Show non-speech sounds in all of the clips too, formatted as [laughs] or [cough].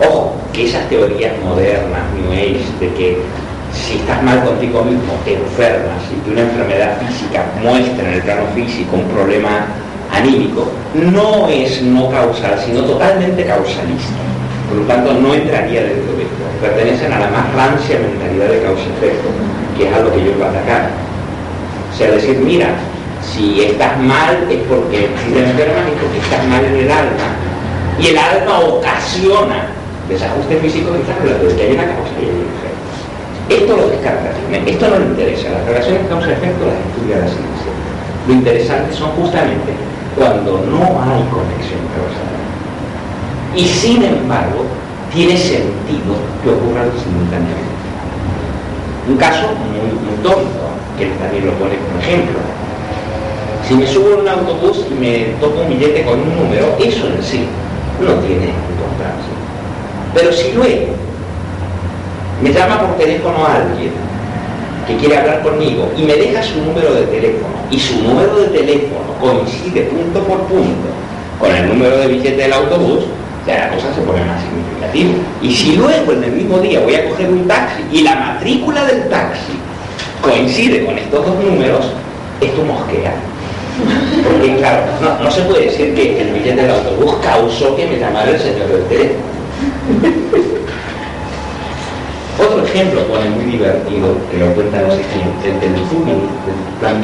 Ojo, que esas teorías modernas, New Age, de que si estás mal contigo mismo, te enfermas y que una enfermedad física muestra en el plano físico un problema anímico, no es no causal, sino totalmente causalista. Por lo tanto, no entraría dentro de esto. Pertenecen a la más rancia mentalidad de causa-efecto, que es algo que yo iba a atacar. O sea, decir, mira, si estás mal es porque, si te enfermas es porque estás mal en el alma. Y el alma ocasiona desajuste físico y claro, que hay una causa y hay un efecto. Esto lo descarta, esto no le interesa. Las relaciones causa-efecto las estudia la ciencia. Lo interesante son justamente cuando no hay conexión causal. Y sin embargo, tiene sentido que ocurran simultáneamente. Un caso muy, muy que también lo pone como ejemplo. Si me subo en un autobús y me toco un billete con un número, eso en sí no tiene. Pero si luego me llama por teléfono a alguien que quiere hablar conmigo y me deja su número de teléfono y su número de teléfono coincide punto por punto con el número de billete del autobús, ya la cosa se pone más significativa. Y si luego en el mismo día voy a coger un taxi y la matrícula del taxi coincide con estos dos números, esto mosquea. Porque claro, no, no se puede decir que el billete del autobús causó que me llamara el señor del teléfono. [laughs] Otro ejemplo pone muy divertido, que lo cuentan los siguientes, el del Fumi, del plan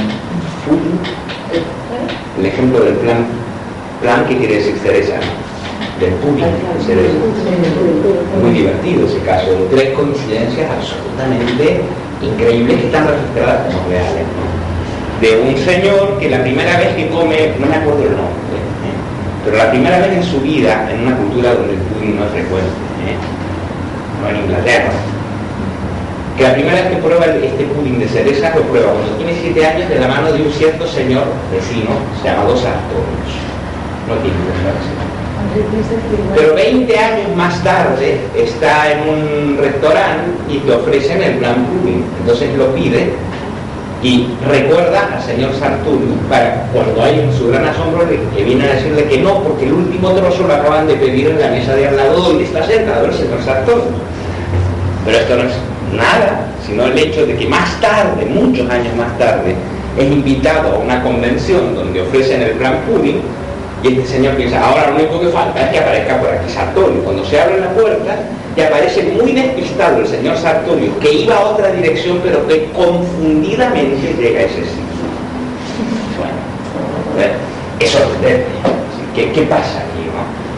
Fumi, el ejemplo del plan, plan que quiere decir cereza, del Fumi, cereza. Muy divertido ese caso, de tres coincidencias absolutamente increíbles que están registradas como reales. De un señor que la primera vez que come, no me acuerdo el nombre. Pero la primera vez en su vida, en una cultura donde el pudding no es frecuente, ¿eh? no en Inglaterra, que la primera vez que prueba este pudding de cereza lo prueba cuando tiene siete años de la mano de un cierto señor vecino llamado Sartorius. No tiene que Pero 20 años más tarde está en un restaurante y te ofrecen el plan pudding. Entonces lo pide y recuerda al señor Sartorius para cuando hay su gran asombro que viene a decirle que no, porque el último trozo lo acaban de pedir en la mesa de al lado donde está sentado el señor Sartorius. Pero esto no es nada, sino el hecho de que más tarde, muchos años más tarde, es invitado a una convención donde ofrecen el plan pudding y este señor piensa, ahora lo único que falta es que aparezca por aquí Sartorio. Cuando se abre la puerta, y aparece muy despistado el señor Sartorio, que iba a otra dirección, pero que confundidamente llega a ese sitio. Bueno, eso ¿Qué, ¿Qué pasa aquí?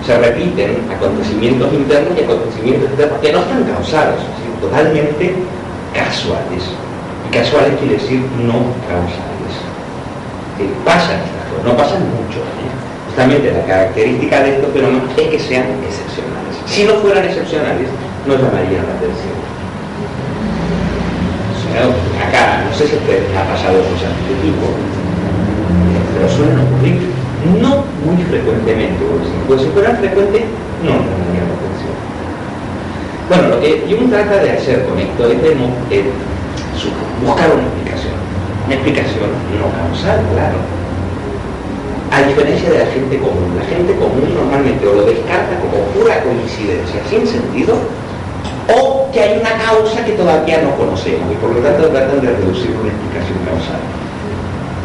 Se repiten acontecimientos internos y acontecimientos externos que no están causados, totalmente casuales. Y casuales quiere decir no causales. Pasan estas cosas, no pasan mucho. ¿eh? Justamente la característica de estos fenómenos es que sean excepcionales. Si no fueran excepcionales, no llamarían la atención. acá, no sé si ustedes ha pasado cosas de este tipo, pero suelen ocurrir no muy frecuentemente, porque si fueran frecuentes, no llamarían la atención. Bueno, lo que Jung trata de hacer con esto es de buscar una explicación. Una explicación no causal, claro. A diferencia de la gente común. La gente común normalmente o lo descarta como pura coincidencia, sin sentido, o que hay una causa que todavía no conocemos y por lo tanto tratan de reducir una explicación causal.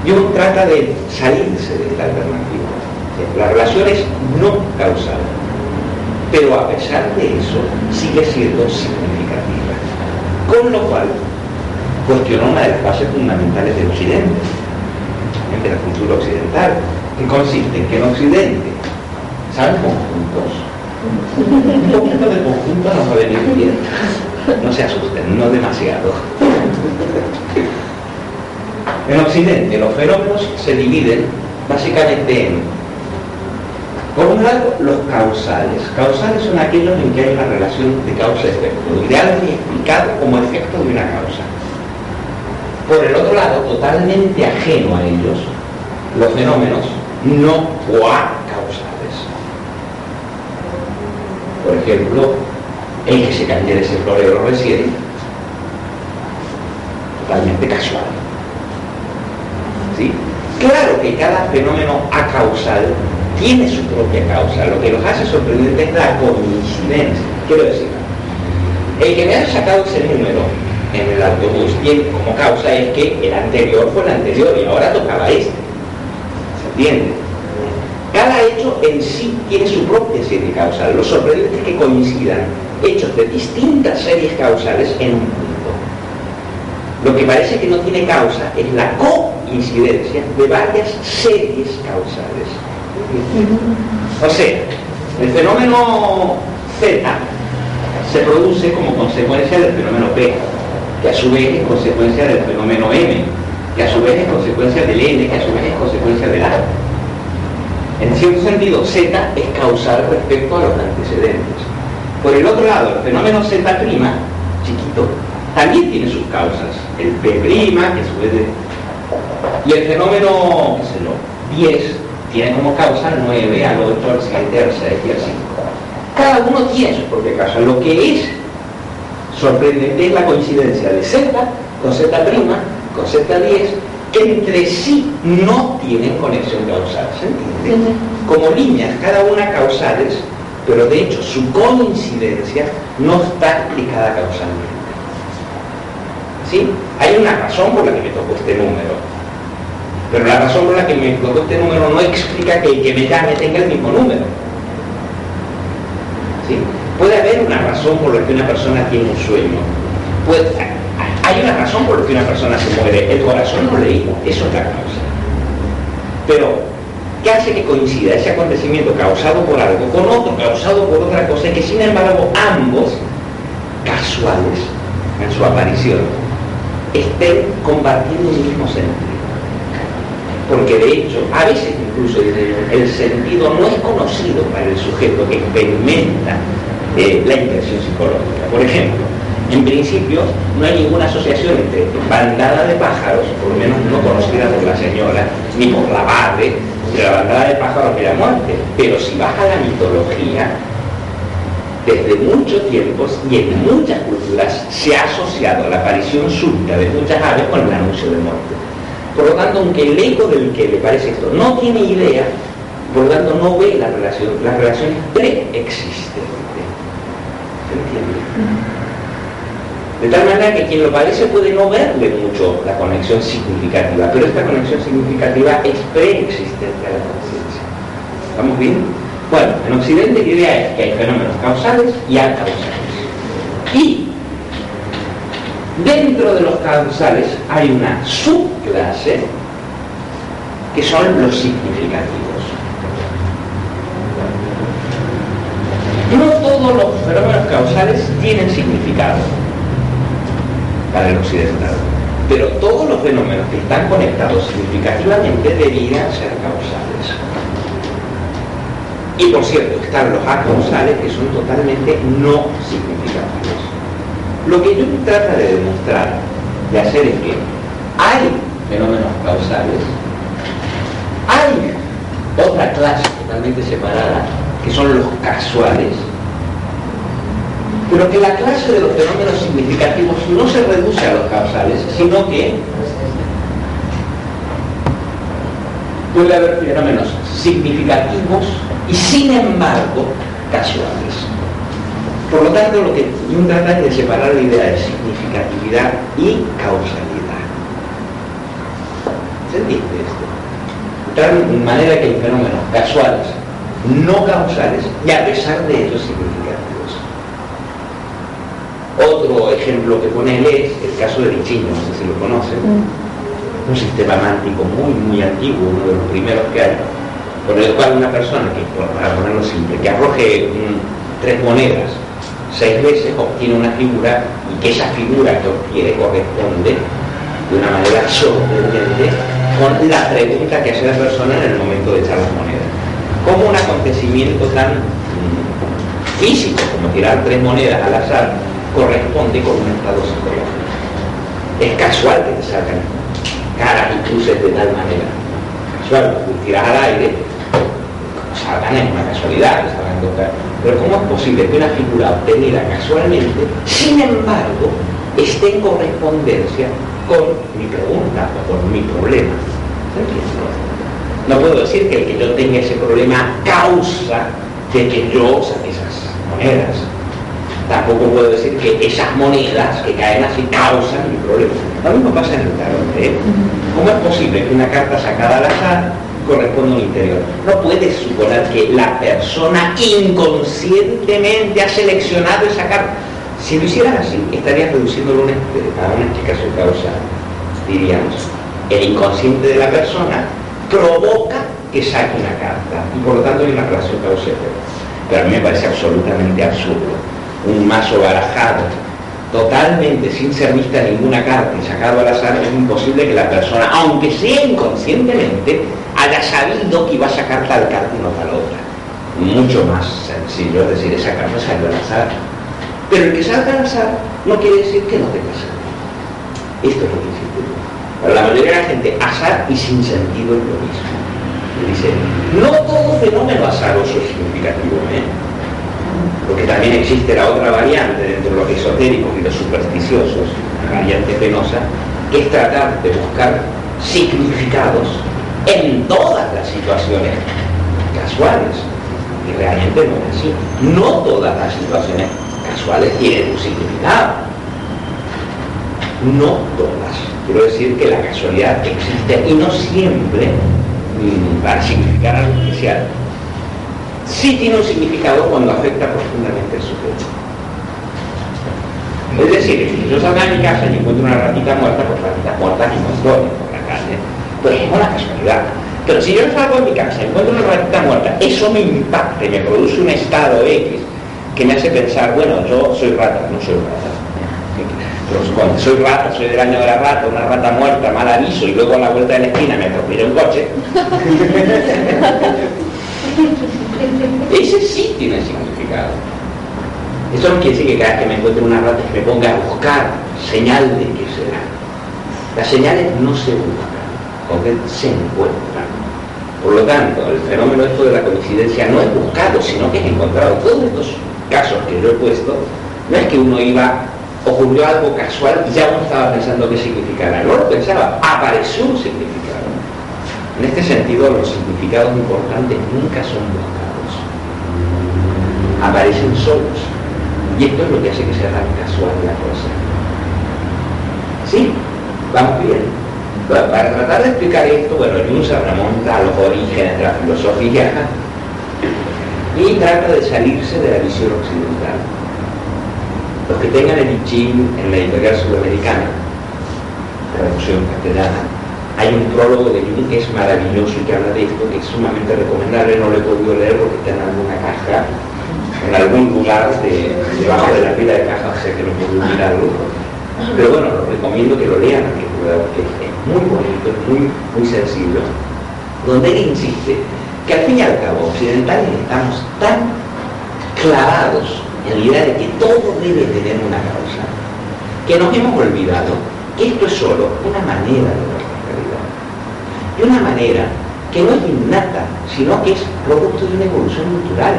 Jung trata de salirse de esta alternativa. La relación es no causal pero a pesar de eso sigue siendo significativa. Con lo cual, cuestionó una de las bases fundamentales del Occidente, de la cultura occidental, consiste en que en Occidente ¿saben conjuntos. Un poquito de conjunto nos va a bien. No se asusten, no demasiado. En Occidente los fenómenos se dividen básicamente en por un lado, los causales. Causales son aquellos en que hay una relación de causa-efecto, algo es explicado como efecto de una causa. Por el otro lado, totalmente ajeno a ellos, los fenómenos no causales. Por ejemplo, el que se cayera ese florero recién, totalmente casual. ¿Sí? Claro que cada fenómeno acausal tiene su propia causa. Lo que los hace sorprendente es la coincidencia. Quiero decir, el que me haya sacado ese número en el autobús tiene como causa es que el anterior fue el anterior y ahora tocaba este. ¿Se entiende? Cada hecho en sí tiene su propia serie causal. Lo sorprendente es que coincidan hechos de distintas series causales en un punto. Lo que parece que no tiene causa es la coincidencia de varias series causales. O sea, el fenómeno Z se produce como consecuencia del fenómeno P, que a su vez es consecuencia del fenómeno M, que a su vez es consecue'ncia del N, que a su vez es consecuencia del A. En cierto sentido, Z es causal respecto a los antecedentes. Por el otro lado, el fenómeno Z', chiquito, también tiene sus causas. El P', que su vez Y el fenómeno, qué sé yo, 10, tiene como causa al 9, al 8, al 7, al 6 y al 5. Cada uno tiene su propia causa. Lo que es sorprendente es la coincidencia de Z con Z', con Z10, que entre sí no tienen conexión causal. ¿Se entiende? Como líneas, cada una causales, pero de hecho su coincidencia no está explicada causalmente. ¿Sí? Hay una razón por la que me tocó este número. Pero la razón por la que me tocó este número no explica que el que me llame tenga el mismo número. ¿Sí? Puede haber una razón por la que una persona tiene un sueño. Puede, hay una razón por la que una persona se muere. El corazón no leído, eso es la causa. Pero, ¿qué hace que coincida ese acontecimiento causado por algo con otro causado por otra cosa y que sin embargo ambos, casuales en su aparición, estén compartiendo un mismo sentido? Porque de hecho, a veces incluso el sentido no es conocido para el sujeto que experimenta eh, la impresión psicológica. Por ejemplo, en principio, no hay ninguna asociación entre bandada de pájaros, por lo menos no conocida por la señora, ni por la madre, de la bandada de pájaros y la muerte. Pero si baja la mitología, desde muchos tiempos y en muchas culturas se ha asociado la aparición súbita de muchas aves con el anuncio de muerte. Por lo tanto, aunque el eco del que le parece esto no tiene idea, por lo tanto no ve la relación, la relación preexistente. ¿Se entiende? De tal manera que quien lo parece puede no verle mucho la conexión significativa, pero esta conexión significativa es preexistente a la conciencia. ¿Estamos bien? Bueno, en Occidente la idea es que hay fenómenos causales y acausales. Y dentro de los causales hay una subclase que son los significativos. No todos los fenómenos causales tienen significado para el occidental. Pero todos los fenómenos que están conectados significativamente deberían ser causales. Y por cierto, están los acausales que son totalmente no significativos. Lo que yo trata de demostrar, de hacer es que hay fenómenos causales, hay otra clase totalmente separada, que son los casuales, pero que la clase de los fenómenos significativos no se reduce a los causales, sino que puede haber fenómenos significativos y sin embargo casuales. Por lo tanto, lo que yo trata es de separar la idea de significatividad y causalidad. ¿Se entiende esto? De manera que hay fenómenos casuales, no causales, y a pesar de ello significativos. Otro ejemplo que pone él es el caso de Lichino, no sé si lo conocen, mm. un sistema mántico muy, muy antiguo, uno de los primeros que hay, por el cual una persona que, para ponerlo simple, que arroje tres monedas seis veces obtiene una figura y que esa figura que obtiene corresponde de una manera sorprendente con la pregunta que hace la persona en el momento de echar las monedas. Como un acontecimiento tan mm, físico como tirar tres monedas al azar corresponde con un estado psicológico. Es casual que te salgan caras y cruces de tal manera. Casual, tú tiras al aire, salgan es una casualidad, salgan Pero ¿cómo es posible que una figura obtenida casualmente, sin embargo, esté en correspondencia con mi pregunta o con mi problema? ¿Se entiende? No puedo decir que el que yo tenga ese problema causa de que yo saque esas monedas. Tampoco puedo decir que esas monedas que caen así causan mi problema. Lo mismo pasa en el tarot. ¿eh? ¿Cómo es posible que una carta sacada al azar corresponda a un interior? No puedes suponer que la persona inconscientemente ha seleccionado esa carta. Si lo hicieran así, estarías reduciéndolo a una explicación causal. Diríamos, el inconsciente de la persona provoca que saque una carta y por lo tanto hay una relación causal. Pero a mí me parece absolutamente absurdo. Un mazo barajado totalmente sin ser vista ninguna carta y sacado al azar, es imposible que la persona, aunque sea inconscientemente, haya sabido que iba a sacar tal carta y no tal otra. Mucho más sencillo, es decir, esa carta salió al azar. Pero el que salga al azar no quiere decir que no te pase Esto es lo que dice Para la mayoría de la gente, azar y sin sentido es lo mismo. dice, no todo fenómeno azaroso es significativo, ¿eh? Porque también existe la otra variante dentro de los esotéricos y los supersticiosos, la variante penosa, que es tratar de buscar significados en todas las situaciones casuales. Y realmente no es así. No todas las situaciones casuales tienen un significado. No todas. Quiero decir que la casualidad existe y no siempre mm, para significar algo especial sí tiene un significado cuando afecta profundamente al sujeto. Es decir, si yo salgo de mi casa y encuentro una ratita muerta, pues ratitas muertas y no estoy por la calle, pues es una casualidad. Pero si yo salgo de mi casa y encuentro una ratita muerta, eso me impacta y me produce un estado X que me hace pensar, bueno, yo soy rata, no soy rata. Pero soy rata, soy del año de la rata, una rata muerta, mal aviso, y luego a la vuelta de la esquina me atropellé un coche. [laughs] [laughs] Ese sí tiene significado. Eso no quiere decir que cada vez que me encuentre una rata me ponga a buscar señal de que será. Las señales no se buscan, porque se encuentran. Por lo tanto, el fenómeno esto de la coincidencia no es buscado, sino que es encontrado. Todos estos casos que yo he puesto, no es que uno iba, ocurrió algo casual y ya uno estaba pensando qué significara. No lo pensaba, apareció un significado. En este sentido, los significados importantes nunca son buscados. Aparecen solos. Y esto es lo que hace que sea tan casual la cosa. ¿Sí? Vamos bien. Para tratar de explicar esto, bueno, Jung se remonta a los orígenes de la filosofía y trata de salirse de la visión occidental. Los que tengan el I en la editorial sudamericana, traducción castellana, hay un prólogo de Jung que es maravilloso y que habla de esto, que es sumamente recomendable, no lo he podido leer porque está en alguna caja, en algún lugar de, debajo de la pila de cajas, sé que no puedo mirarlo. Pero bueno, lo recomiendo que lo lean porque es muy bonito, es muy, muy sencillo, donde él insiste que al fin y al cabo, occidentales estamos tan clavados en la idea de que todo debe tener una causa, que nos hemos olvidado que esto es solo una manera de ver de una manera que no es innata, sino que es producto de una evolución cultural.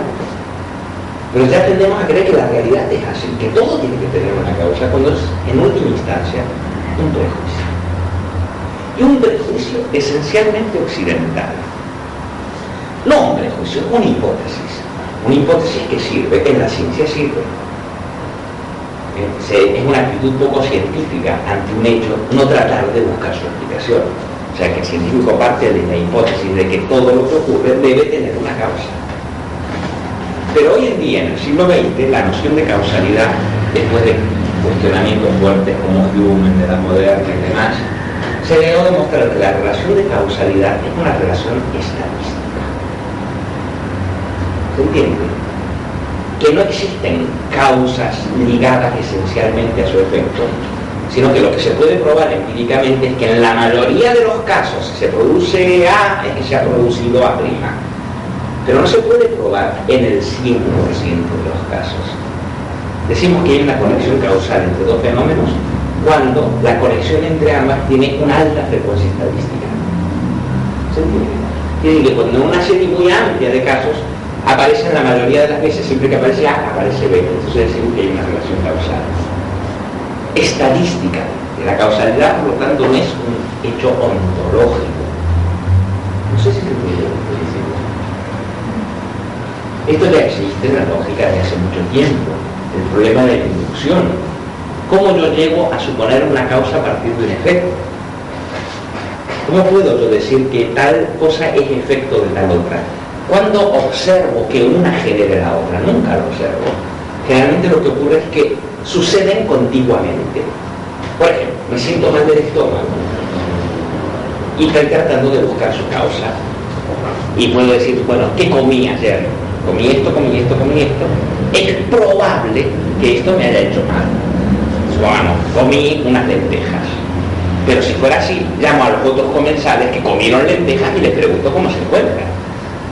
Pero ya tendemos a creer que la realidad es así, que todo tiene que tener una causa, cuando es en última instancia un prejuicio. Y un prejuicio esencialmente occidental. No un prejuicio, una hipótesis. Una hipótesis que sirve, en la ciencia sirve. Es una actitud poco científica ante un hecho, no tratar de buscar su explicación o sea que el científico parte de la hipótesis de que todo lo que ocurre debe tener una causa. Pero hoy en día, en el siglo XX, la noción de causalidad, después de cuestionamientos fuertes como Hume, de la moderna y demás, se llegó a demostrar que la relación de causalidad es una relación estadística. ¿Se entiende? Que no existen causas ligadas esencialmente a su efecto, sino que lo que se puede probar empíricamente es que en la mayoría de los casos, si se produce A, es que se ha producido A'. Pero no se puede probar en el 100% de los casos. Decimos que hay una conexión causal entre dos fenómenos cuando la conexión entre ambas tiene una alta frecuencia estadística. ¿Se entiende? Tiene que cuando una serie muy amplia de casos aparece la mayoría de las veces, siempre que aparece A, aparece B. Entonces decimos que hay una relación causal estadística. La causalidad, por lo tanto, no es un hecho ontológico. No sé si se entiende lo que estoy diciendo. Esto ya existe en la lógica de hace mucho tiempo. El problema de la inducción. ¿Cómo yo llego a suponer una causa a partir de un efecto? ¿Cómo puedo yo decir que tal cosa es efecto de tal otra? Cuando observo que una genera la otra, nunca lo observo. Generalmente lo que ocurre es que suceden contiguamente. Por ejemplo, me siento mal del estómago y estoy tratando de buscar su causa. Y puedo decir, bueno, ¿qué comí ayer? Comí esto, comí esto, comí esto. Es probable que esto me haya hecho mal. Bueno, comí unas lentejas. Pero si fuera así, llamo a los otros comensales que comieron lentejas y les pregunto cómo se encuentran.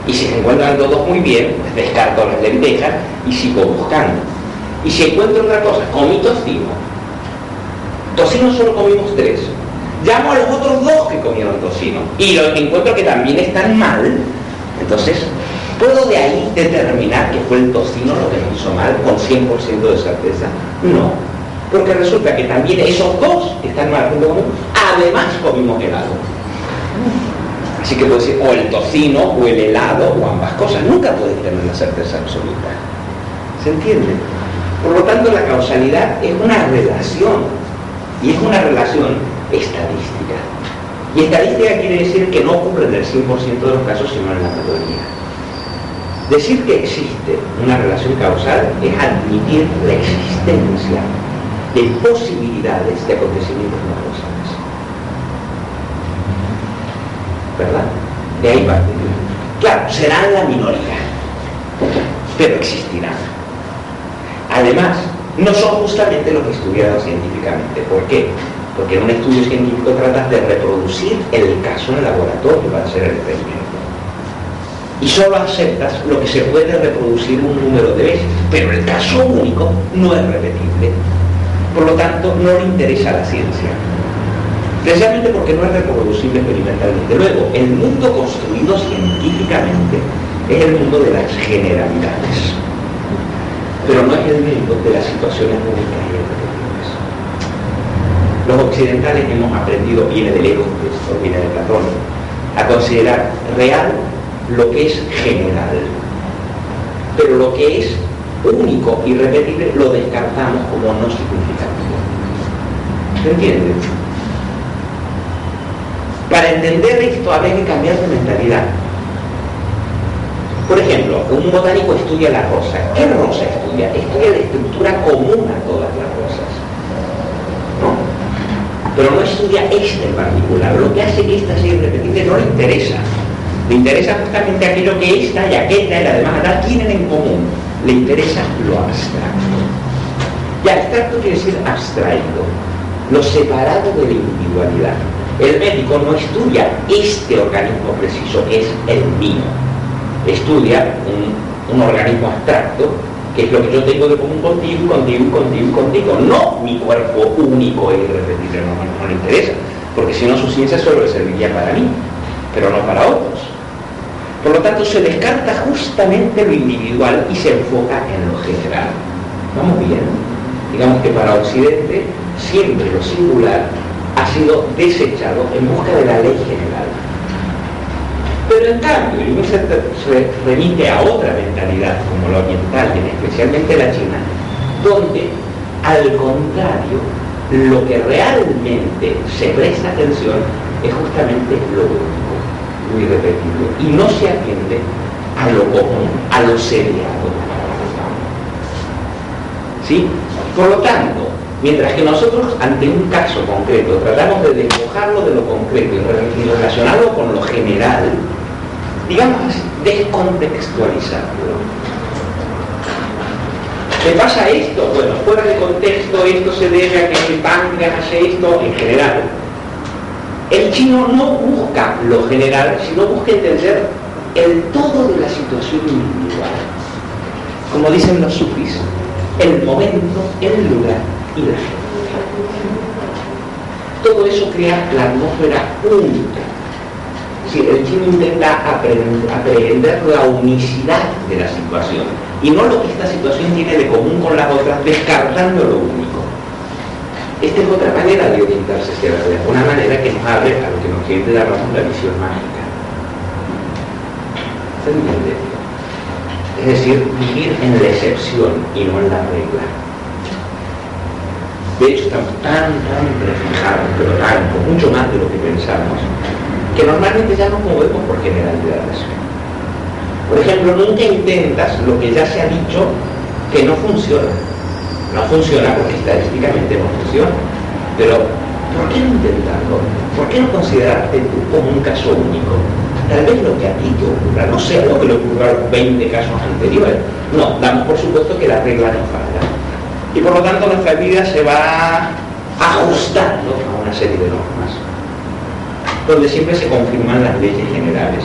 Y si se encuentran todos muy bien, pues descarto las lentejas y sigo buscando. Y si encuentro otra cosa, comí tocino. Tocino solo comimos tres. Llamo a los otros dos que comieron tocino. Y lo que encuentro que también están mal, entonces, ¿puedo de ahí determinar que fue el tocino lo que me hizo mal con 100% de certeza? No. Porque resulta que también esos dos están mal junto. Además comimos helado. Así que puedo decir o el tocino o el helado o ambas cosas. Nunca puedes tener la certeza absoluta. ¿Se entiende? Por lo tanto, la causalidad es una relación, y es una relación estadística. Y estadística quiere decir que no ocurre en el 100% de los casos, sino en la mayoría. Decir que existe una relación causal es admitir la existencia de posibilidades de acontecimientos no causables. ¿Verdad? De ahí parte. Claro, serán la minoría, pero existirán. Además, no son justamente los estudiados científicamente. ¿Por qué? Porque en un estudio científico tratas de reproducir el caso en el laboratorio para hacer el experimento. Y solo aceptas lo que se puede reproducir un número de veces, pero el caso único no es repetible. Por lo tanto, no le interesa a la ciencia. Precisamente porque no es reproducible experimentalmente. Luego, el mundo construido científicamente es el mundo de las generalidades pero no es el mundo de las situaciones únicas y repetibles. Los occidentales hemos aprendido, viene de lejos, viene de Platón, a considerar real lo que es general, pero lo que es único y repetible lo descartamos como no significativo. ¿Se entiende? Para entender esto habría que cambiar de mentalidad. Por ejemplo, un botánico estudia la rosa. ¿Qué rosa estudia? Estudia la estructura común a todas las rosas. Pero no estudia esta en particular. Lo que hace que esta sea irrepetible no le interesa. Le interesa justamente aquello que esta y aquella y la demás tienen en común. Le interesa lo abstracto. Y abstracto quiere decir abstraído, lo separado de la individualidad. El médico no estudia este organismo preciso, que es el mío estudia un, organismo abstracto, que es lo que yo tengo de común contigo, contigo, contigo, contigo, no mi cuerpo único e irrepetible, no, no, le interesa, porque si no su ciencia solo le serviría para mí, pero no para otros. Por lo tanto, se descarta justamente lo individual y se enfoca en lo general. ¿Vamos bien? Digamos que para Occidente siempre lo singular ha sido desechado en busca de la ley general. Pero en cambio, y se, remite a otra mentalidad como la oriental y especialmente la china, donde al contrario, lo que realmente se presta atención es justamente lo único, irrepetible, y no se atiende a lo común, a lo seriado. ¿Sí? Por lo tanto, mientras que nosotros ante un caso concreto tratamos de despojarlo de lo concreto y relacionarlo con lo general, digamos así, descontextualizarlo. ¿Qué pasa esto? Bueno, fuera de contexto, esto se debe a que el pan hace esto en general. El chino no lo general, sino busca entender el todo de la situación individual. Como dicen los sufis, el momento, el lugar y la gente. Todo eso crea la atmósfera única si el chino intenta aprender la unicidad de la situación y no lo que esta situación tiene de común con las otras, descartando lo único. Esta es otra manera de orientarse hacia la realidad, una manera que nos abre a lo que nos quiere llamamos la visión mágica. ¿Se entiende? Es decir, vivir en la excepción y no en la regla. De hecho, estamos tan, tan refijados, pero tanto, mucho más de lo que pensamos, que normalmente ya nos movemos por generalidades. Por ejemplo, nunca intentas lo que ya se ha dicho que no funciona. No funciona porque estadísticamente no funciona. Pero, ¿por qué no intentarlo? ¿Por qué no considerarte tú como un caso único? Tal vez lo que a ti te ocurra no sea lo que le ocurrió a los 20 casos anteriores. No, damos por supuesto que la regla no falla. Y por lo tanto nuestra vida se va ajustando a una serie de normas, donde siempre se confirman las leyes generales.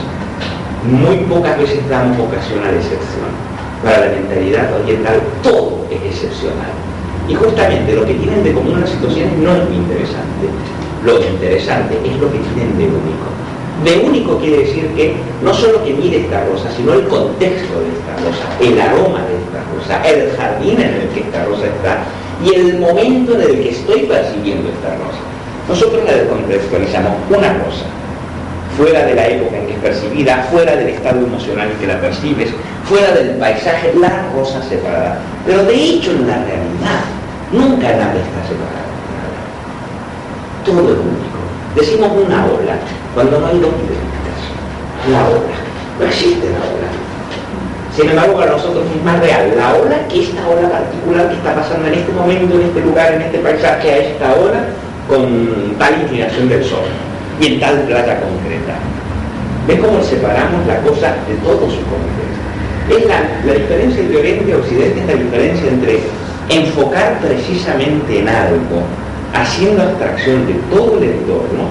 Muy pocas veces damos ocasión a la excepción. Para la mentalidad oriental todo es excepcional. Y justamente lo que tienen de común las situaciones no es muy interesante. Lo interesante es lo que tienen de único. De único quiere decir que no solo que mire esta rosa, sino el contexto de esta rosa, el aroma de esta rosa, el jardín en el que esta rosa está y el momento en el que estoy percibiendo esta rosa. Nosotros la descontextualizamos una rosa, fuera de la época en que es percibida, fuera del estado emocional en que la percibes, fuera del paisaje, la rosa separada. Pero de hecho en la realidad nunca nada está separado. Todo es único. Decimos una ola, cuando no hay dos idénticas. La ola. No existe la ola. Sin embargo, para nosotros es más real la ola que esta ola particular que está pasando en este momento, en este lugar, en este paisaje, a esta hora, con tal inclinación del sol y en tal playa concreta. ¿Ves cómo separamos la cosa de todo su contexto? Es la, la diferencia entre Oriente y Occidente es la diferencia entre enfocar precisamente en algo haciendo abstracción de todo el entorno,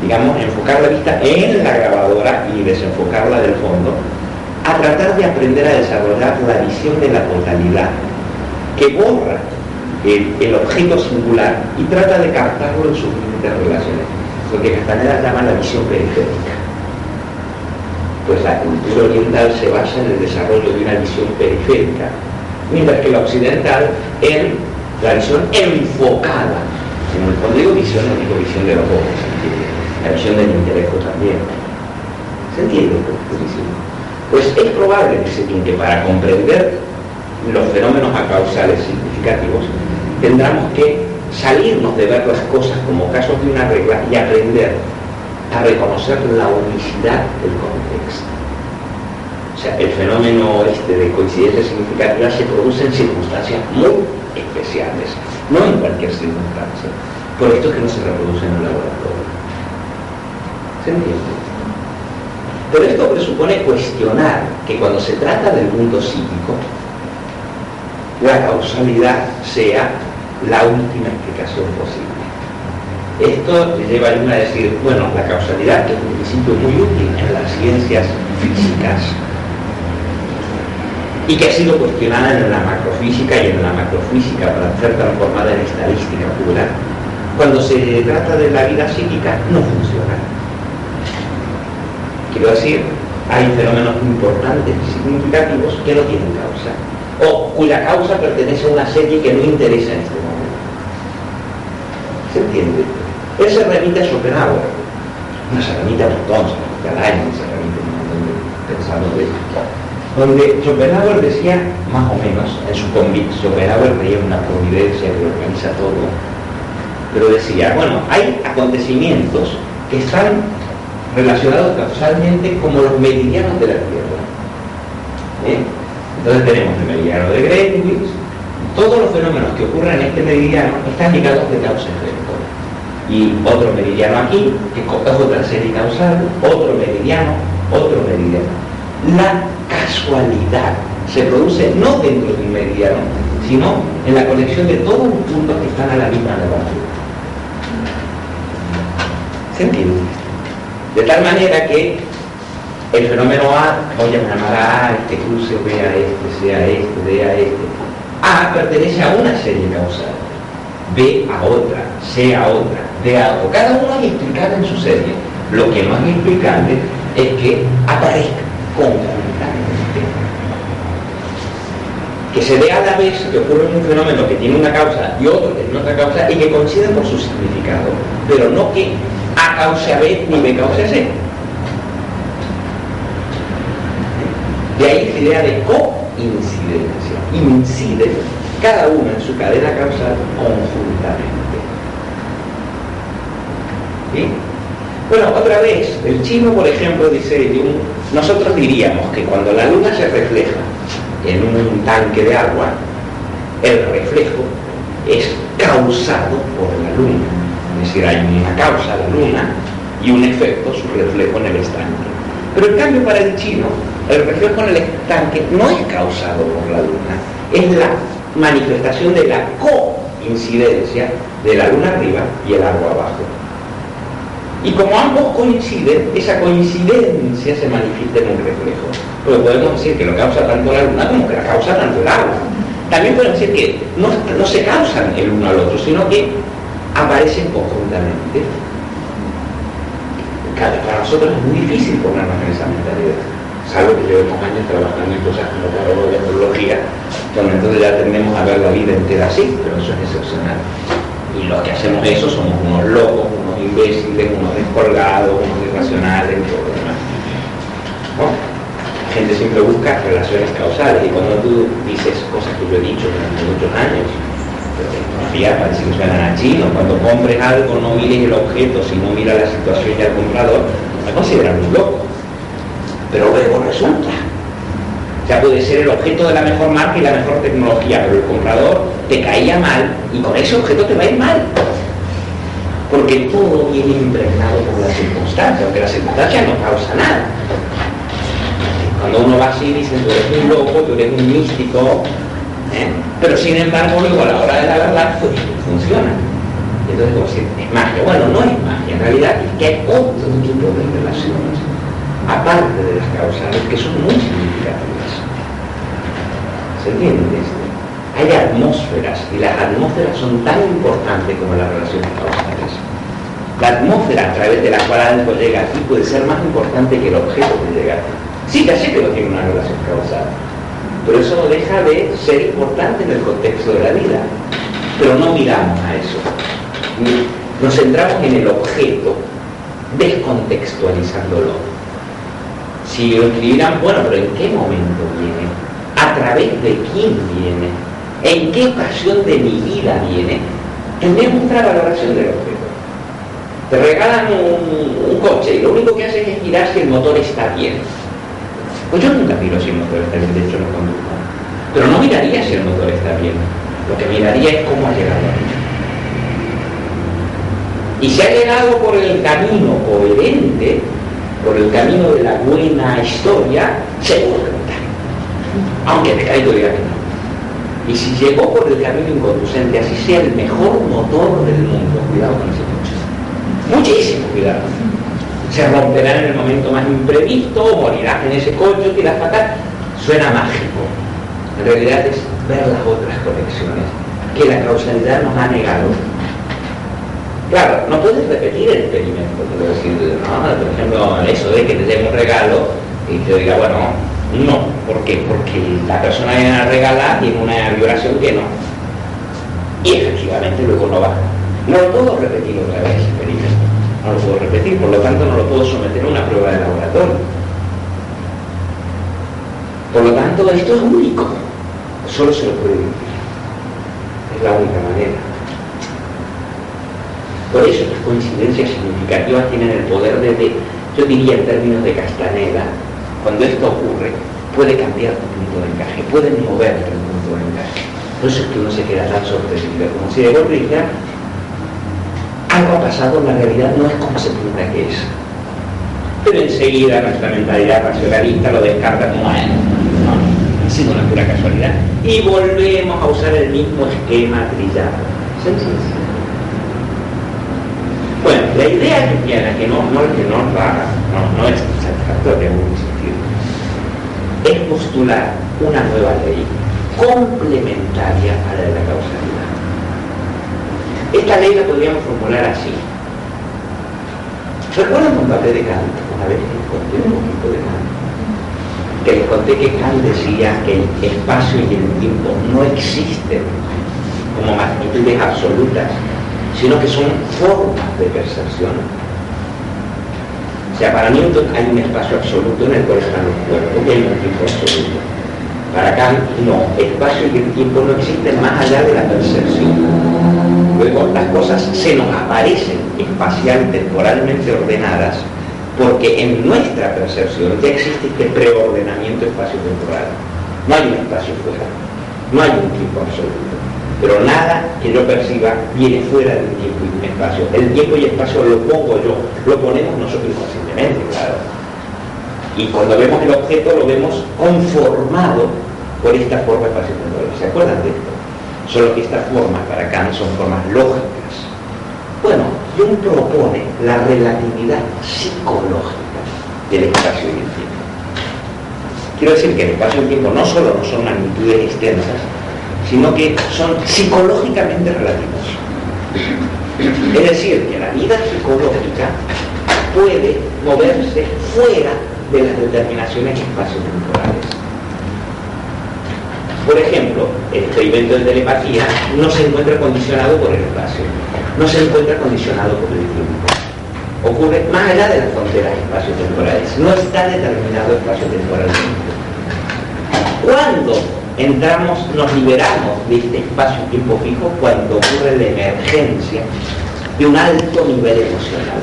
digamos, enfocar la vista en la grabadora y desenfocarla del fondo, a tratar de aprender a desarrollar la visión de la totalidad, que borra el, el objeto singular y trata de captarlo en sus múltiples relaciones, lo que Castaneda llama la visión periférica. Pues la cultura oriental se basa en el desarrollo de una visión periférica, mientras que la occidental en la visión enfocada cuando digo visión, no digo visión de los ojos, la visión del intelecto también. ¿Se entiende? Pues es probable que para comprender los fenómenos acausales significativos tendremos que salirnos de ver las cosas como casos de una regla y aprender a reconocer la unicidad del contexto. O sea, el fenómeno este de coincidencia significativa se produce en circunstancias muy especiales no en cualquier circunstancia. Por esto es que no se reproduce en un laboratorio. ¿Se entiende? Pero esto presupone cuestionar que cuando se trata del mundo psíquico, la causalidad sea la última explicación posible. Esto lleva a a decir, bueno, la causalidad, es un principio muy útil en las ciencias físicas, y que ha sido cuestionada en la macrofísica y en la macrofísica para ser transformada en estadística pura, cuando se trata de la vida psíquica no funciona. Quiero decir, hay fenómenos importantes y significativos que no tienen causa, o cuya causa pertenece a una serie que no interesa en este. ¿Se entiende? Él se remite a Schopenhauer, no se remite a Platón, se remite a Leibniz, se remite a un montón de pensadores donde Schopenhauer decía, más o menos, en su convicción, Schopenhauer veía una providencia que organiza todo, pero decía, bueno, hay acontecimientos que están relacionados causalmente como los meridianos de la Tierra. ¿eh? Entonces tenemos el meridiano de Greenwich, todos los fenómenos que ocurren en este meridiano están ligados de causa efecto. Y otro meridiano aquí, que es otra serie causal, otro meridiano, otro meridiano. La casualidad se produce no dentro de un meridiano, sino en la conexión de todos los puntos que están a la misma longitud. ¿Se entiende? De tal manera que el fenómeno A, voy a llamar a A, este cruce B a este, C a este, D a este. A pertenece a una serie causal, B a otra, C a otra, D a otra. Cada uno es explicable en su serie. Lo que no es explicable es que aparezca conjuntamente que se dé a la vez que ocurre un fenómeno que tiene una causa y otro que tiene otra causa y que coinciden por su significado, pero no que A cause B ni B cause C. De ahí la idea de coincidencia. Inciden cada uno en su cadena causal conjuntamente. Bueno, otra vez, el chino, por ejemplo, dice, nosotros diríamos que cuando la luna se refleja en un tanque de agua, el reflejo es causado por la luna. Es decir, hay una causa, la luna, y un efecto, su reflejo en el estanque. Pero en cambio para el chino, el reflejo en el estanque no es causado por la luna, es la manifestación de la coincidencia de la luna arriba y el agua abajo. Y como ambos coinciden, esa coincidencia se manifiesta en un reflejo. Porque podemos decir que lo causa tanto la luna como que la causa tanto el agua. También podemos decir que no, no se causan el uno al otro, sino que aparecen conjuntamente. para nosotros es muy difícil ponernos en esa mentalidad. Salvo que llevemos años trabajando en cosas como la de astrología, donde entonces ya tendemos a ver la vida entera así, pero eso es excepcional. Y los que hacemos eso somos unos locos, imbéciles, unos descolgados, unos irracionales todo lo demás. La gente siempre busca relaciones causales y cuando tú dices cosas que yo he dicho durante muchos años, tecnología parece que suenan a chino, cuando compres algo no mires el objeto, sino mira la situación y al comprador, me consideran un loco. Pero luego resulta ya puede ser el objeto de la mejor marca y la mejor tecnología, pero el comprador te caía mal y con ese objeto te va a ir mal. Porque todo viene impregnado por las circunstancias, aunque las circunstancias no causan nada. Cuando uno va así dice, tú eres un loco, tú eres un místico, ¿eh? pero sin embargo luego a la hora de la verdad pues funciona. Entonces como si es magia. Bueno, no es magia, en realidad es que hay otro tipo de relaciones, aparte de las causales, que son muy significativas. ¿Se entiende esto? Hay atmósferas y las atmósferas son tan importantes como las relaciones causales. La atmósfera a través de la cual algo llega aquí puede ser más importante que el objeto que llega aquí. Sí, ya sé que no tiene una relación causal, pero eso no deja de ser importante en el contexto de la vida. Pero no miramos a eso. Nos centramos en el objeto, descontextualizándolo. Si lo escribieran, bueno, pero ¿en qué momento viene? a través de quién viene, en qué ocasión de mi vida viene, tendríamos otra valoración del objeto. Te regalan un, coche y lo único que haces es mirar si el motor está bien. Pues yo nunca miro si el motor está bien, de hecho no conduzco. Pero no miraría si el motor está bien. Lo que miraría es cómo ha llegado a Y si ha llegado por el camino coherente, por el camino de la buena historia, seguro que aunque me caigo diga que no. Y si llegó por el camino inconducente, así sea el mejor motor del mundo, cuidado con ese coche. Muchísimo cuidado. Se romperá en el momento más imprevisto, morirás en ese coche, tiras fatal. Suena mágico. En realidad es ver las otras conexiones que la causalidad nos ha negado. Claro, no puedes repetir el experimento, decir, no, por ejemplo, eso de que te den un regalo y te diga, bueno, no. ¿Por qué? Porque la persona viene a regalar tiene una violación que no. Y efectivamente luego no va. No lo puedo repetir otra vez experimento. No lo puedo repetir, por lo tanto no lo puedo someter a una prueba de laboratorio. Por lo tanto, esto es único. Solo se lo puede vivir. Es la única manera. Por eso las coincidencias significativas tienen el poder de, yo diría en términos de Castaneda, cuando esto ocurre, puede cambiar tu punto de encaje, puede mover el punto de encaje. Por eso es que uno se queda tan sorprendido, como si de golpe dijera, algo ha pasado, la realidad no es como se pinta que es. Pero enseguida nuestra mentalidad racionalista lo descarta como, bueno, no, ha sido una pura casualidad. Y volvemos a usar el mismo esquema trillado. Sencillo. Bueno, la idea tiene, que no, no, que no, no, no es satisfactoria, es postular una nueva ley complementaria a la de la causalidad. Esta ley la podríamos formular así. ¿Recuerdan un papel de Kant? Una vez les conté un poquito de Kant. Que les conté que Kant decía que el espacio y el tiempo no existen como magnitudes absolutas, sino que son formas de percepción. O sea, para Newton hay un espacio absoluto en el cual están los cuerpos hay un tiempo absoluto. Para Kant, no, espacio y el tiempo no existen más allá de la percepción. Luego las cosas se nos aparecen espacial, temporalmente ordenadas, porque en nuestra percepción ya existe este preordenamiento espacio-temporal. No hay un espacio fuera, no hay un tiempo absoluto. Pero nada que yo perciba viene fuera del tiempo y del espacio. El tiempo y espacio lo pongo yo, lo ponemos nosotros conscientemente, claro. Y cuando vemos el objeto lo vemos conformado por esta forma espacio-temporal. ¿Se acuerdan de esto? Solo que estas formas para Kant son formas lógicas. Bueno, Jung propone la relatividad psicológica del espacio y el tiempo. Quiero decir que el espacio y el tiempo no solo no son magnitudes extensas, sino que son psicológicamente relativos. Es decir, que la vida psicológica puede moverse fuera de las determinaciones espacio-temporales. Por ejemplo, el experimento de telepatía no se encuentra condicionado por el espacio, no se encuentra condicionado por el tiempo. Ocurre más allá de las fronteras espacio-temporales, no está determinado espacio-temporalmente. ¿Cuándo entramos, nos liberamos de este espacio-tiempo fijo cuando ocurre la emergencia de un alto nivel emocional.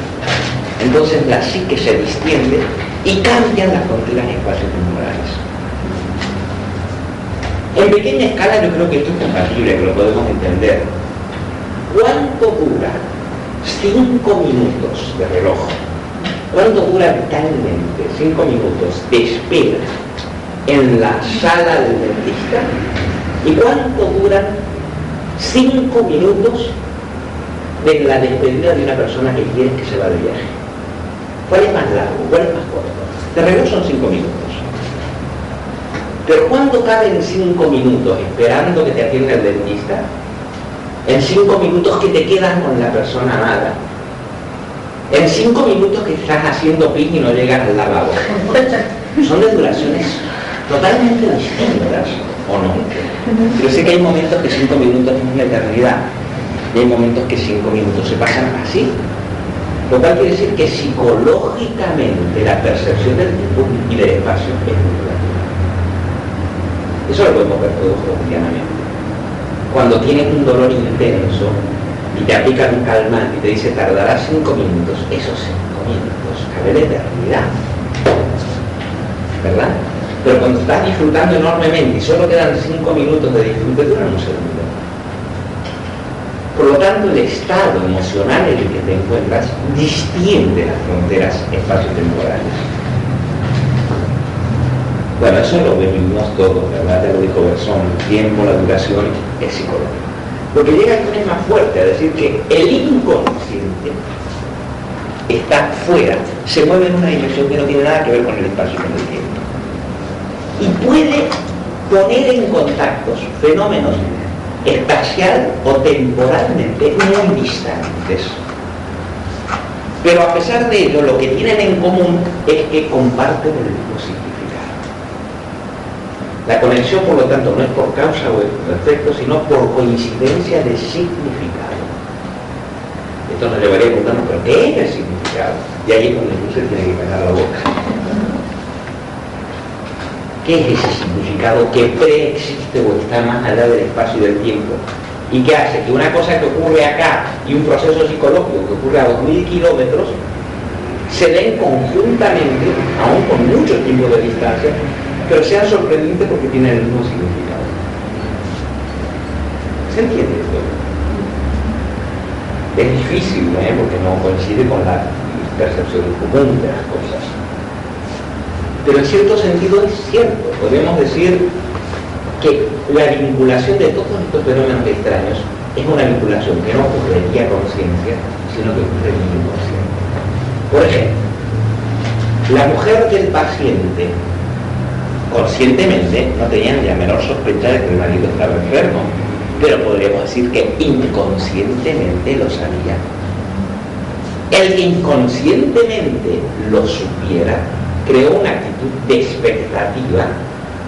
Entonces la psique se distiende y cambian las fronteras espacio-temporales. En pequeña escala yo creo que esto es compatible, que lo podemos entender. ¿Cuánto dura cinco minutos de reloj? ¿Cuánto dura vitalmente cinco minutos de espera en la sala del dentista y cuánto duran cinco minutos de la despedida de una persona que quiere que se va de viaje. ¿Cuál es más largo? ¿Cuál es más corto? De reloj son cinco minutos. Pero ¿cuánto cabe en cinco minutos esperando que te atienda el dentista? En cinco minutos que te quedan con la persona amada. En cinco minutos que estás haciendo pis y no llegas al lavabo. Son de duraciones totalmente distintas, ¿o no? Pero sé que hay momentos que cinco minutos es una eternidad y hay momentos que cinco minutos se pasan así. Lo cual quiere decir que psicológicamente la percepción del tiempo y del espacio es muy relativa. Eso lo podemos ver todos cotidianamente. Cuando tienes un dolor intenso y te aplican un calmante y te dice tardará cinco minutos, esos cinco minutos cabe la eternidad. ¿Verdad? Pero cuando estás disfrutando enormemente y solo quedan cinco minutos de disfrute, duran un segundo. Por lo tanto, el estado emocional en el que te encuentras distiende las fronteras espacio-temporales. Bueno, eso lo vivimos todos, ¿verdad? Ya lo dijo Bersón, el tiempo, la duración es psicológico. Porque llega a es más fuerte, a decir que el inconsciente está fuera, se mueve en una dimensión que no tiene nada que ver con el espacio y con el tiempo y puede poner en contactos fenómenos espacial o temporalmente muy distantes. Pero a pesar de ello, lo que tienen en común es que comparten el mismo significado. La conexión, por lo tanto, no es por causa o efecto, sino por coincidencia de significado. Esto nos llevaría a preguntarnos, ¿pero qué es el significado? Y ahí es donde uno se tiene que pegar la boca. ¿Qué es ese significado que preexiste o está más allá del espacio y del tiempo? ¿Y qué hace? Que una cosa que ocurre acá y un proceso psicológico que ocurre a 2.000 kilómetros se den conjuntamente, aún con mucho tiempo de distancia, pero sean sorprendentes porque tienen el mismo significado. ¿Se entiende esto? Es difícil, ¿eh? porque no coincide con la percepción común de las cosas pero en cierto sentido es cierto. Podemos decir que la vinculación de todos estos fenómenos extraños es una vinculación que no ocurriría conciencia, sino que ocurriría inconsciente. Por ejemplo, la mujer del paciente conscientemente no tenía ni la menor sospecha de que el marido estaba enfermo, pero podríamos decir que inconscientemente lo sabía. El que inconscientemente lo supiera creó una actitud de expectativa,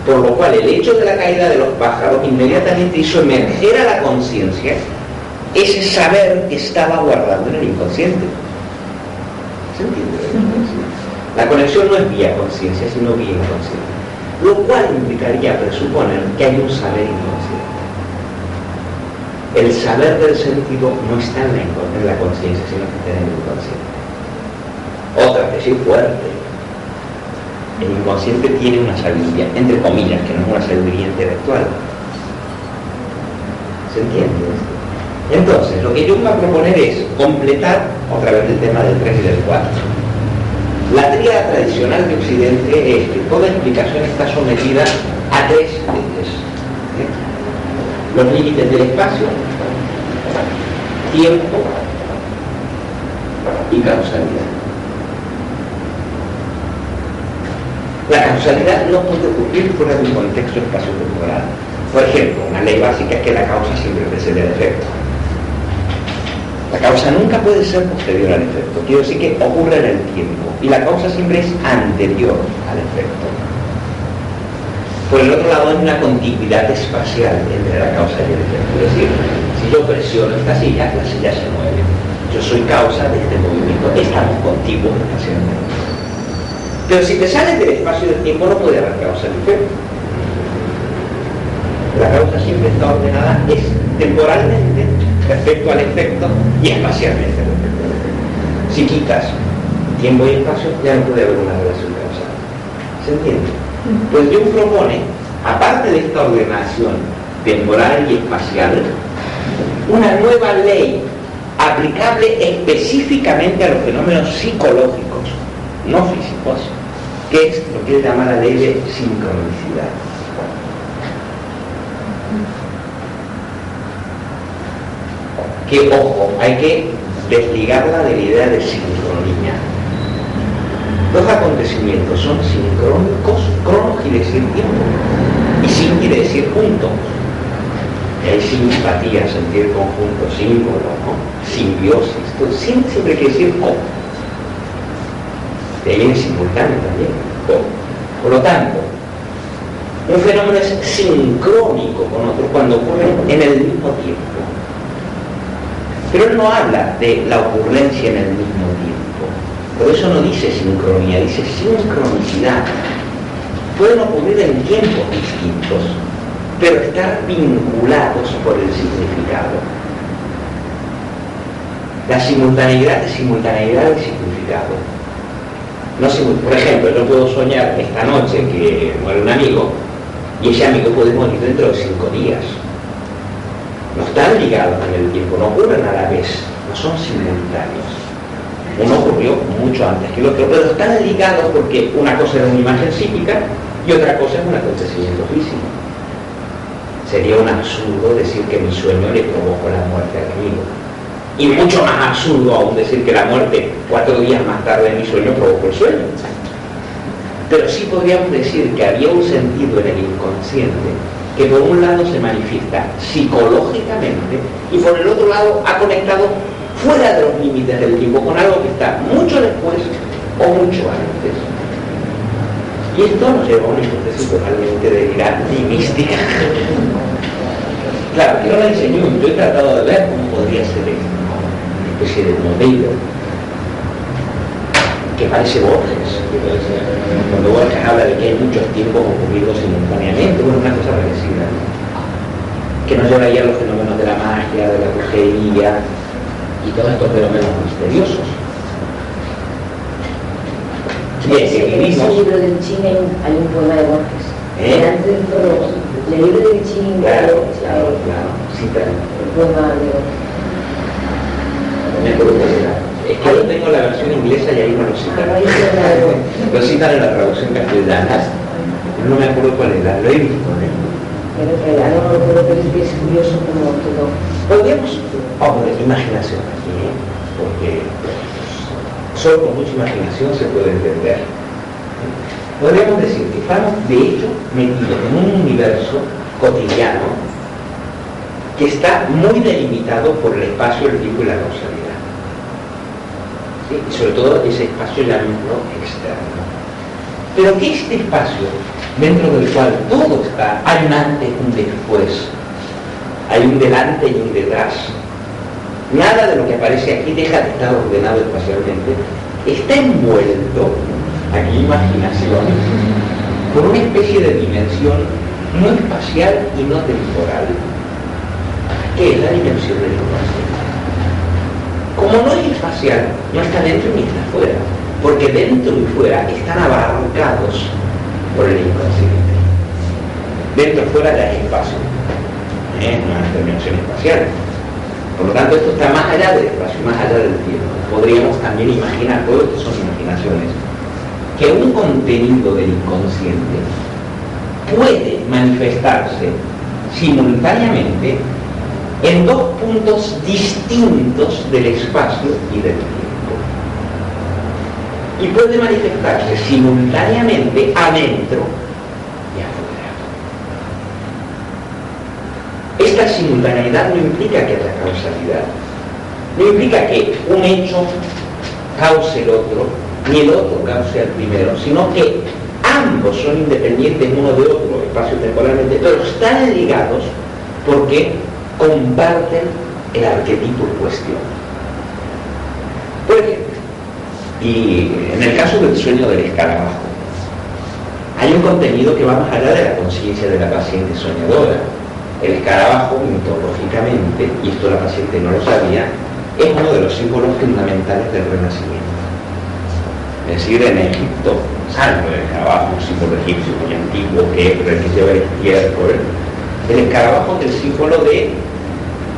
por lo cual el hecho de la caída de los pájaros inmediatamente hizo emerger a la conciencia ese saber que estaba guardando en el inconsciente. ¿Se entiende? La conexión no es vía conciencia, sino vía inconsciente. Lo cual implicaría presuponer que hay un saber inconsciente. El saber del sentido no está en la, conciencia, sino que está en el inconsciente. Otra tesis fuerte. El inconsciente tiene una sabiduría, entre comillas, que no es una sabiduría intelectual. ¿Se entiende? Entonces, lo que yo voy a proponer es completar otra vez el tema del 3 y del 4. La tríada tradicional de Occidente es que toda explicación está sometida a tres límites. Los límites del espacio, tiempo y causalidad. La causalidad no puede ocurrir fuera de un contexto espacio-temporal. Por ejemplo, una ley básica es que la causa siempre precede al efecto. La causa nunca puede ser posterior al efecto. Quiero decir que ocurre en el tiempo. Y la causa siempre es anterior al efecto. Por el otro lado hay una continuidad espacial entre la causa y el efecto. Es decir, si yo presiono esta silla, la silla se mueve. Yo soy causa de este movimiento. Estamos contigo espacialmente. Pero si te sales del espacio del tiempo no puede haber causa. La causa siempre está ordenada es temporalmente respecto al efecto y espacialmente respecto al efecto. Si quitas tiempo y espacio, ya no puede haber una relación causal. ¿Se entiende? Pues Jung propone, aparte de esta ordenación temporal y espacial, una nueva ley aplicable específicamente a los fenómenos psicológicos, no físicos, que es lo que él llama la ley de sincronicidad. que, ojo, hay que desligarla de la idea de sincronía. Los acontecimientos son sincrónicos, crono quiere decir tiempo, y sin quiere decir junto. Y hay simpatía, sentir conjunto, símbolo, ¿no? simbiosis, todo, siempre quiere decir con. Ahí viene simultáneo también, Por lo tanto, un fenómeno es sincrónico con otro cuando ocurre en el mismo tiempo. Pero él no habla de la ocurrencia en el mismo tiempo. Por eso no dice sincronía, dice sincronicidad. Pueden ocurrir en tiempos distintos, pero estar vinculados por el significado. La simultaneidad simultaneidad del significado. No, por ejemplo, yo puedo soñar esta noche que muere un amigo y ese amigo puede morir dentro de cinco días no están ligados en el tiempo, no ocurren a la vez, no son simultáneos. Uno ocurrió mucho antes que el otro, pero están ligados porque una cosa es una imagen psíquica y otra cosa es un acontecimiento físico. Sería un absurdo decir que mi sueño le provocó la muerte al amigo. Y mucho más absurdo aún decir que la muerte cuatro días más tarde de mi sueño provocó el sueño. Pero sí podríamos decir que había un sentido en el inconsciente que por un lado se manifiesta psicológicamente y por el otro lado ha conectado fuera de los límites del tiempo con algo que está mucho después o mucho antes. Y esto nos lleva a una hipótesis totalmente delirante y mística. claro, no la enseñó, yo he tratado de ver cómo podría ser esto, especie de modelo que parece Borges. Cuando Borges habla de que hay muchos tiempos ocurridos simultáneamente, bueno, una cosa parecida, que nos lleva a los fenómenos de la magia, de la brujería y todos estos fenómenos misteriosos. Bien, en ese libro del Ching hay un, hay un poema de Borges. ¿Eh? Del libro del Ching, claro, claro, claro, sí, claro. El poema de Borges. Me acuerdo que es que yo tengo la versión inglesa y ahí no lo citan. lo citan en la traducción castellana. No me acuerdo cuál era, lo he visto. ¿eh? Pero no lo puedo pero es curioso como todo. Podríamos, de imaginación aquí, ¿eh? porque solo con mucha imaginación se puede entender. Podríamos decir que estamos de hecho metidos en un universo cotidiano que está muy delimitado por el espacio, el tiempo y la causalidad y sobre todo ese espacio llamémoslo externo. Pero que este espacio, dentro del cual todo está, hay un antes y un después, hay un delante y un detrás, nada de lo que aparece aquí deja de estar ordenado espacialmente, está envuelto aquí imaginación, con una especie de dimensión no espacial y no temporal, que es la dimensión del inconsciente. Como no es espacial, no está dentro ni está fuera, porque dentro y fuera están abarcados por el inconsciente. Dentro y fuera ya es espacio, es dimensión espacial. Por lo tanto, esto está más allá del espacio, más allá del tiempo. Podríamos también imaginar, todo esto son imaginaciones, que un contenido del inconsciente puede manifestarse simultáneamente en dos puntos distintos del espacio y del tiempo. Y puede manifestarse simultáneamente adentro y afuera. Esta simultaneidad no implica que haya causalidad, no implica que un hecho cause el otro, ni el otro cause al primero, sino que ambos son independientes uno de otro espacio-temporalmente, pero están ligados porque comparten el arquetipo en cuestión. Por ejemplo, y en el caso del sueño del escarabajo, hay un contenido que va más allá de la conciencia de la paciente soñadora. El escarabajo, mitológicamente, y esto la paciente no lo sabía, es uno de los símbolos fundamentales del Renacimiento. Es decir, en Egipto, salvo el escarabajo, un símbolo egipcio muy antiguo que, lleva el estiércol, el escarabajo es el símbolo de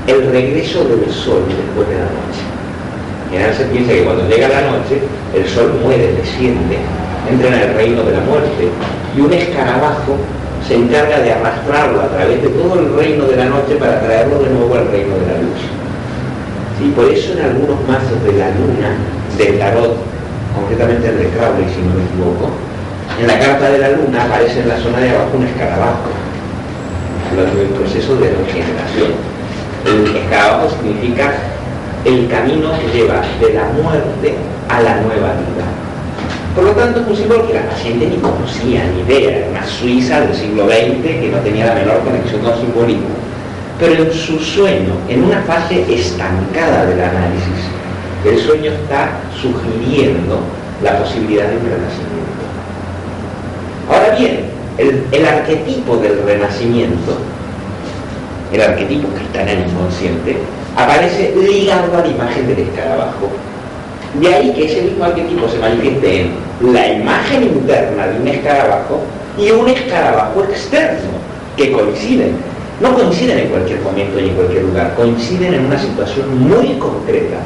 el regreso del sol después de la noche. General se piensa que cuando llega la noche, el sol muere, desciende, entra en el reino de la muerte, y un escarabajo se encarga de arrastrarlo a través de todo el reino de la noche para traerlo de nuevo al reino de la luz. Y por eso en algunos mazos de la luna, del tarot, concretamente el de Crowley, si no me equivoco, en la carta de la luna aparece en la zona de abajo un escarabajo, hablando del proceso de regeneración. El escarabajo significa el camino que lleva de la muerte a la nueva vida. Por lo tanto, es un símbolo que la paciente ni conocía, ni idea, era una suiza del siglo XX que no tenía la menor conexión con simbolismo. Pero en su sueño, en una fase estancada del análisis, el sueño está sugiriendo la posibilidad de un renacimiento. Ahora bien, el arquetipo del renacimiento, el arquetipo que está en el inconsciente, aparece ligado a la imagen del escarabajo. De ahí que ese mismo arquetipo se manifieste en la imagen interna de un escarabajo y un escarabajo externo, que coinciden. No coinciden en cualquier momento y en cualquier lugar, coinciden en una situación muy concreta.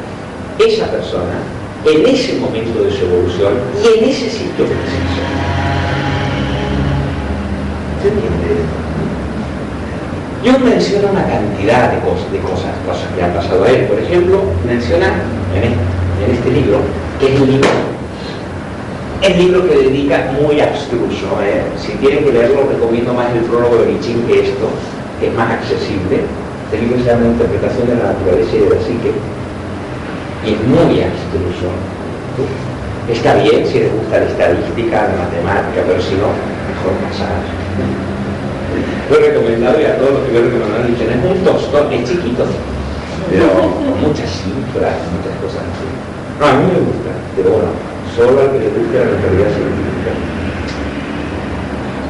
Esa persona, en ese momento de su evolución y en ese sitio preciso. ¿Se entiende? Yo menciono una cantidad de cosas, de cosas, cosas que han pasado a él. Por ejemplo, menciona en este, libro, que es el libro, el libro que dedica muy abstruso. ¿eh? Si tienen que leerlo, recomiendo más el prólogo de Lichín que esto, que es más accesible. Este libro se llama Interpretación de la Naturaleza y de la Psique, y es muy abstruso. Está bien si les gusta la estadística, la matemática, pero si no, mejor pasar. Lo he recomendado y a todos los que lo he recomendado dicen, es un tostón, es chiquito, pero con muchas cifras, muchas cosas así. No, a mí me gusta, pero bueno, solo al que le guste la mentalidad científica.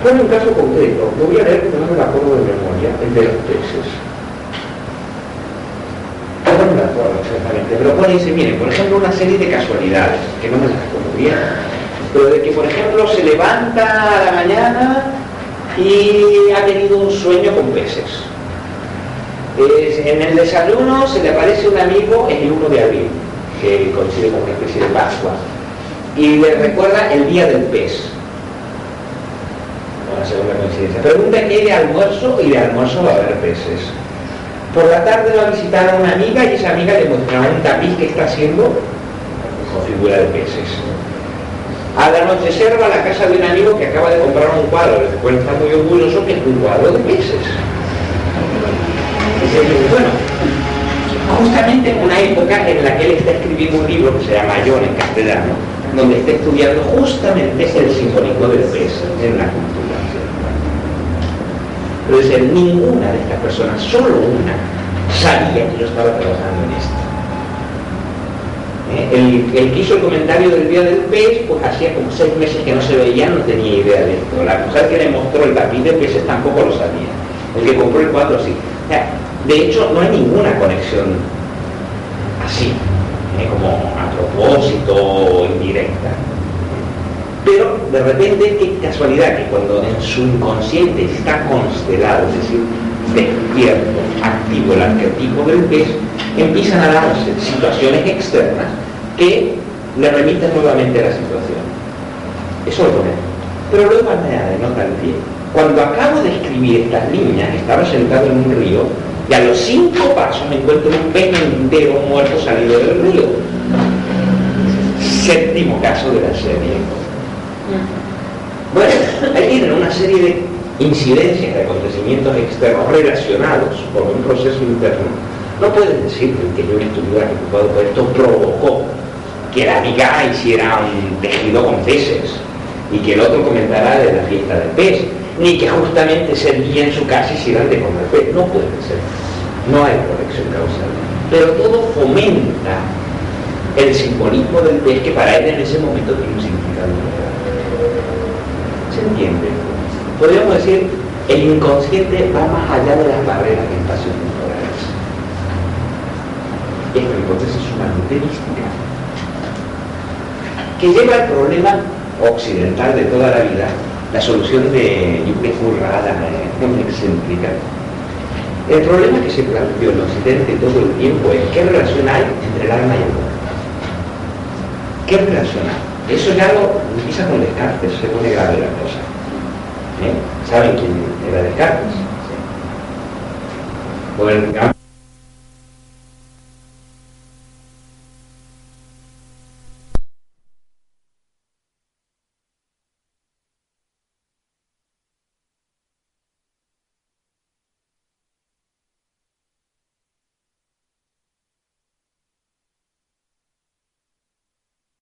Pone un caso concreto, lo voy a leer porque no me acuerdo de memoria, el de los peces. No me la acuerdo exactamente, pero pone dice, miren, por ejemplo, una serie de casualidades, que no me las acuerdo bien, pero de que, por ejemplo, se levanta a la mañana y ha tenido un sueño con peces. en el desayuno se le aparece un amigo el 1 de abril, que coincide con una especie de Pascua, y le recuerda el día del pez. Una segunda coincidencia. Pregunta qué de almuerzo y de almuerzo va a haber peces. Por la tarde va a visitar una amiga y esa amiga le mostrará un tapiz que está haciendo con figura de peces. Al anochecer va a la casa de un amigo que acaba de comprar un cuadro, del cual está muy orgulloso, que es un cuadro de peces. Bueno, justamente en una época en la que él está escribiendo un libro que se llama Mayor en castellano, donde está estudiando justamente el simbolismo del pez en la cultura. Dice, ninguna de estas personas, solo una, sabía que yo estaba trabajando en esto. El, que hizo el comentario del día del pez, pues hacía como seis meses que no se veía, no tenía idea de esto. La mujer que le mostró el tapiz de peces tampoco lo sabía. El que compró el cuadro sí. de hecho, no hay ninguna conexión así, ¿eh? como a propósito indirecta. Pero de repente, qué casualidad que cuando en su inconsciente está constelado, es decir, despierto, activo el arquetipo del pez, empiezan a darse situaciones externas que le remiten nuevamente a la situación. Eso lo pone. Pero luego añade, no tal pie. Cuando acabo de escribir estas líneas, estaba sentado en un río y a los cinco pasos me encuentro un pez entero muerto salido del río. Séptimo caso de la serie. Bueno, ahí tienen una serie de incidencias de acontecimientos externos relacionados con un proceso interno no puedes decir que yo estuviera preocupado por esto provocó que la amiga hiciera un tejido con peces y que el otro comentara de la fiesta del pez, ni que justamente servía en su casa hicieran de comer pez. No puede ser. No hay conexión causal. Pero todo fomenta el simbolismo del pez que para él en ese momento tiene un significado. ¿Se entiende? Podríamos decir, el inconsciente va más allá de las barreras de espacio esta hipótesis que lleva al problema occidental de toda la vida, la solución de una currada, muy excéntrica. El problema que se planteó en Occidente todo el tiempo es qué relación hay entre el alma y el cuerpo. ¿Qué relación hay? Eso ya lo empieza con Descartes, se pone grave la cosa. ¿Eh? ¿Saben quién era Descartes? Sí.